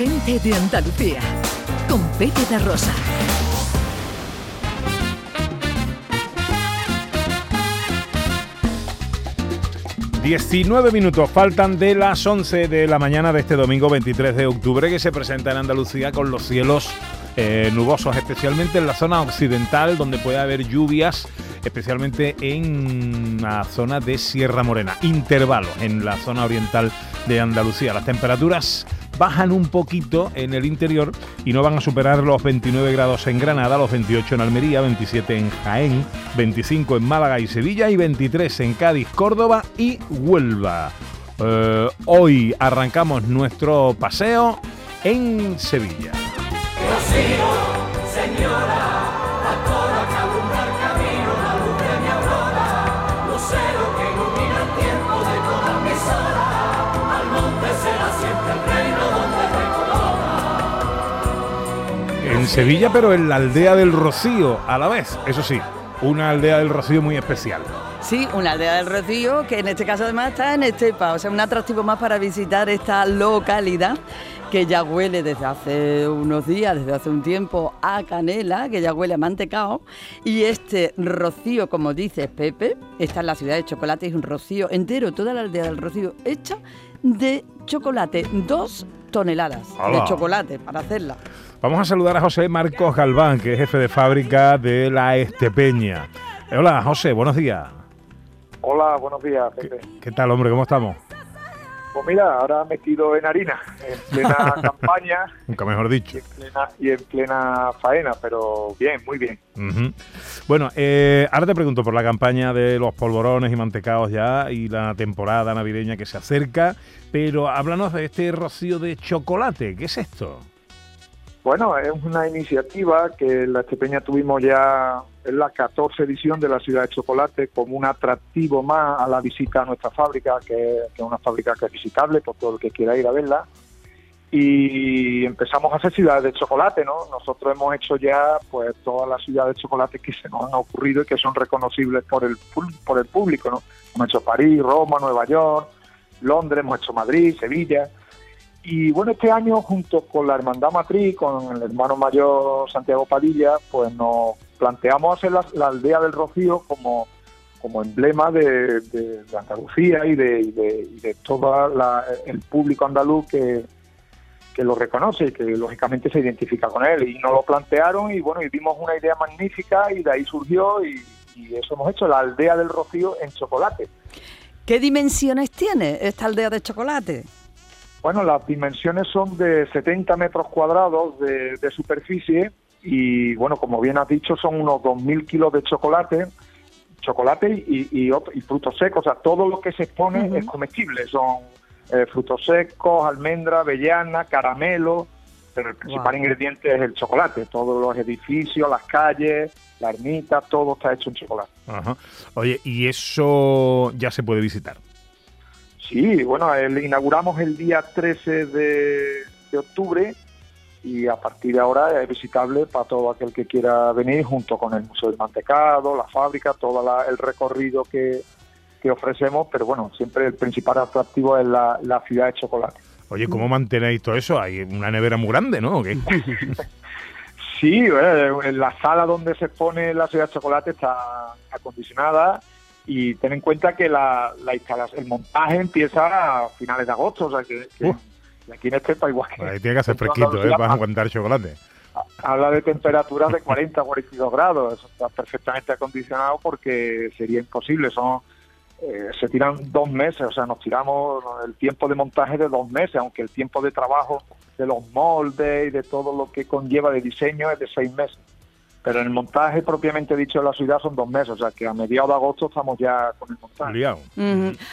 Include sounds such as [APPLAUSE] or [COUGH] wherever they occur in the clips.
gente de Andalucía, con Pepe de Rosa. ...19 minutos faltan de las 11 de la mañana de este domingo 23 de octubre... ...que se presenta en Andalucía con los cielos eh, nubosos... ...especialmente en la zona occidental donde puede haber lluvias... ...especialmente en la zona de Sierra Morena... ...intervalo en la zona oriental de Andalucía... ...las temperaturas bajan un poquito en el interior y no van a superar los 29 grados en Granada, los 28 en Almería, 27 en Jaén, 25 en Málaga y Sevilla y 23 en Cádiz, Córdoba y Huelva. Eh, hoy arrancamos nuestro paseo en Sevilla. En Sevilla, pero en la aldea del Rocío a la vez. Eso sí, una aldea del Rocío muy especial. Sí, una aldea del Rocío que en este caso además está en Estepa, o sea, un atractivo más para visitar esta localidad que ya huele desde hace unos días, desde hace un tiempo, a canela, que ya huele a mantecao. Y este rocío, como dice Pepe, está en la ciudad de Chocolate, es un rocío entero, toda la aldea del rocío hecha de chocolate, dos toneladas de chocolate para hacerla. Vamos a saludar a José Marcos Galván, que es jefe de fábrica de la Estepeña. Hola, José, buenos días. Hola, buenos días, Pepe. ¿Qué, tal, hombre? ¿Cómo estamos? Pues mira, ahora metido en harina, en plena [LAUGHS] campaña. Nunca mejor dicho. Y en plena, faena, pero bien, muy bien. Bueno, eh, ahora te pregunto por la campaña de los polvorones y mantecados ya y la temporada navideña que se acerca, pero háblanos de este rocío de chocolate. ¿Qué es esto? Bueno, es una iniciativa que la Estepeña tuvimos ya en la 14 edición de la Ciudad de Chocolate como un atractivo más a la visita a nuestra fábrica, que, es una fábrica que es visitable por todo el que quiera ir a verla. Y empezamos a hacer ciudades de chocolate, ¿no? Nosotros hemos hecho ya pues todas las ciudades de chocolate que se nos han ocurrido y que son reconocibles por el, por el público, ¿no? Hemos hecho París, Roma, Nueva York, Londres, hemos hecho Madrid, Sevilla. Y bueno, este año, junto con la Hermandad Matriz, con el hermano mayor Santiago Padilla, pues nos planteamos hacer la, aldea del Rocío como, como emblema de, Andalucía y de, de, todo el público andaluz que, que lo reconoce y que lógicamente se identifica con él. Y nos lo plantearon y bueno, y vimos una idea magnífica y de ahí surgió y, y eso hemos hecho, la aldea del Rocío en chocolate. ¿Qué dimensiones tiene esta aldea de chocolate? Bueno, las dimensiones son de 70 metros cuadrados de, superficie y, bueno, como bien has dicho, son unos 2.000 kilos de chocolate, chocolate y, y, frutos secos. O sea, todo lo que se expone es comestible. Son eh, frutos secos, almendra, avellana, caramelo, pero el principal ingrediente es el chocolate. Todos los edificios, las calles, la ermita, todo está hecho en chocolate. Oye, ¿y eso ya se puede visitar? Sí, bueno, inauguramos el día 13 de, octubre y a partir de ahora es visitable para todo aquel que quiera venir junto con el Museo del Mantecado, la fábrica, todo el recorrido que, ofrecemos, pero bueno, siempre el principal atractivo es la, ciudad de chocolate. Oye, ¿cómo mantenéis todo eso? Hay una nevera muy grande, ¿no? [LAUGHS] sí, en la sala donde se pone la ciudad de chocolate está acondicionada y ten en cuenta que la, la el montaje empieza a finales de agosto, o sea que, aquí en este país igual que... Ahí tiene que ser [LAUGHS] fresquito, ¿eh? Para aguantar chocolate. Habla de temperaturas de 40 42 grados, eso está perfectamente acondicionado porque sería imposible, son... Eh, se tiran dos meses, o sea, nos tiramos el tiempo de montaje de dos meses, aunque el tiempo de trabajo de los moldes y de todo lo que conlleva de diseño es de seis meses pero en el montaje propiamente dicho de la ciudad son dos meses, o sea que a mediados de agosto estamos ya con el montaje.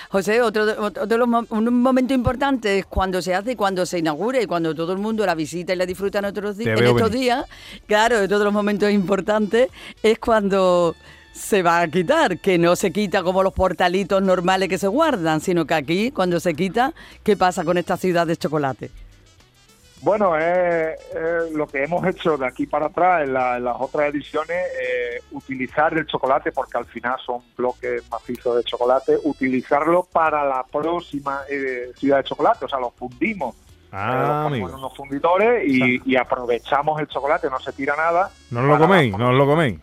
José, otro, otro un momento importante es cuando se hace, cuando se inaugura y cuando todo el mundo la visita y la disfruta en, otros en estos días. Claro, de todos los momentos importantes es cuando se va a quitar, que no se quita como los portalitos normales que se guardan, sino que aquí, cuando se quita, ¿qué pasa con esta ciudad de chocolate? Bueno, es, lo que hemos hecho de aquí para atrás en, las otras ediciones, eh, utilizar el chocolate, porque al final son bloques macizos de chocolate, utilizarlo para la próxima eh, ciudad de chocolate, o sea, lo fundimos Ah, Eh, unos fundidores y, y aprovechamos el chocolate, no se tira nada. ¿No lo coméis? la- ¿No lo coméis?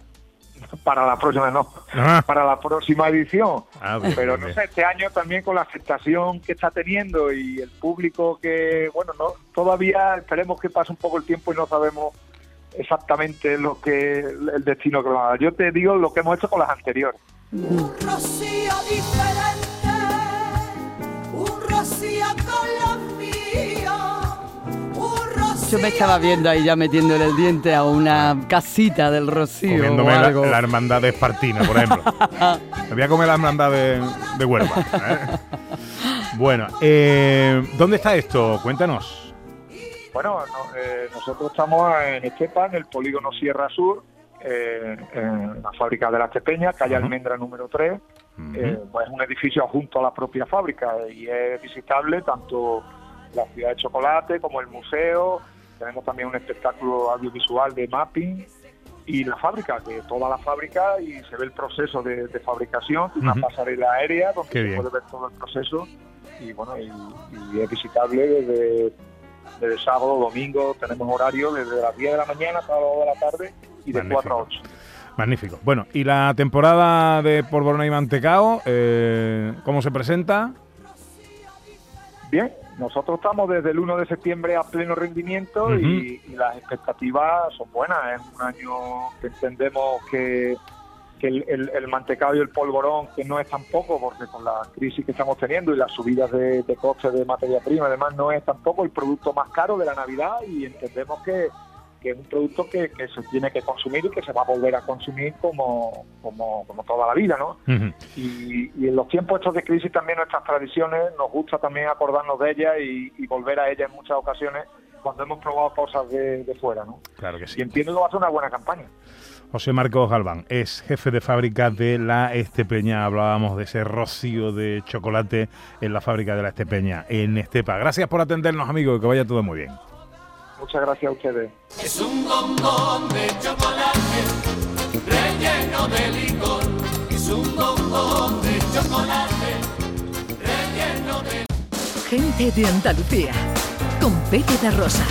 Para la próxima, no. Ah. Para la próxima edición. Ah, bien, Pero no bien. sé, este año también con la aceptación que está teniendo y el público que, bueno, no todavía esperemos que pase un poco el tiempo y no sabemos exactamente lo que el destino que va a dar. Yo te digo lo que hemos hecho con las anteriores. rocío diferente, Yo me estaba viendo ahí ya metiéndole el diente a una casita del rocío Comiéndome la, algo. la hermandad de Espartina, por ejemplo. [LAUGHS] Me voy a comer la hermandad de, de Huelva. ¿eh? Bueno, eh, ¿dónde está esto? Cuéntanos. Bueno, no- eh, nosotros estamos en Estepa, en el polígono Sierra Sur, eh, en la fábrica de la Estepeña, calle. Almendra número 3. Eh, pues es un edificio junto a la propia fábrica y es visitable tanto la ciudad de chocolate como el museo. Tenemos también un espectáculo audiovisual de mapping y la fábrica, que toda la fábrica y se ve el proceso de, de fabricación, una Ujú. pasarela aérea donde Qué se bien. puede ver todo el proceso y bueno y, y es visitable desde, desde sábado, domingo, tenemos horario desde las 10 de la mañana hasta las 2 de la tarde y de Magnífico. 4 a 8. Magnífico. Bueno, ¿y la temporada de polvorón y mantecao? eh, ¿Cómo se presenta? Bien, nosotros estamos desde el 1 de septiembre a pleno rendimiento y, y las expectativas son buenas. Es un año que entendemos que, que el, el- el mantecado y el polvorón, que no es tampoco, porque con la crisis que estamos teniendo y las subidas de, de costes de materia prima, además no es tampoco el producto más caro de la Navidad y entendemos que, que es un producto que, que se tiene que consumir y que se va a volver a consumir como, como, como toda la vida, ¿no? Y, y en los tiempos estos de crisis también nuestras tradiciones nos gusta también acordarnos de ellas y, y volver a ellas en muchas ocasiones cuando hemos probado cosas de, de fuera, ¿no? Claro que Y sí. entiendo que va a ser una buena campaña. José Marcos Galván es jefe de fábrica de la Estepeña. Hablábamos de ese rocío de chocolate en la fábrica de la Estepeña, en Estepa. Gracias por atendernos, amigos, que vaya todo muy bien. Muchas gracias a ustedes. Es un bombón de chocolate relleno de licor. Es un bombón de chocolate relleno de Gente de Andalucía. Con Pepe da Rosa.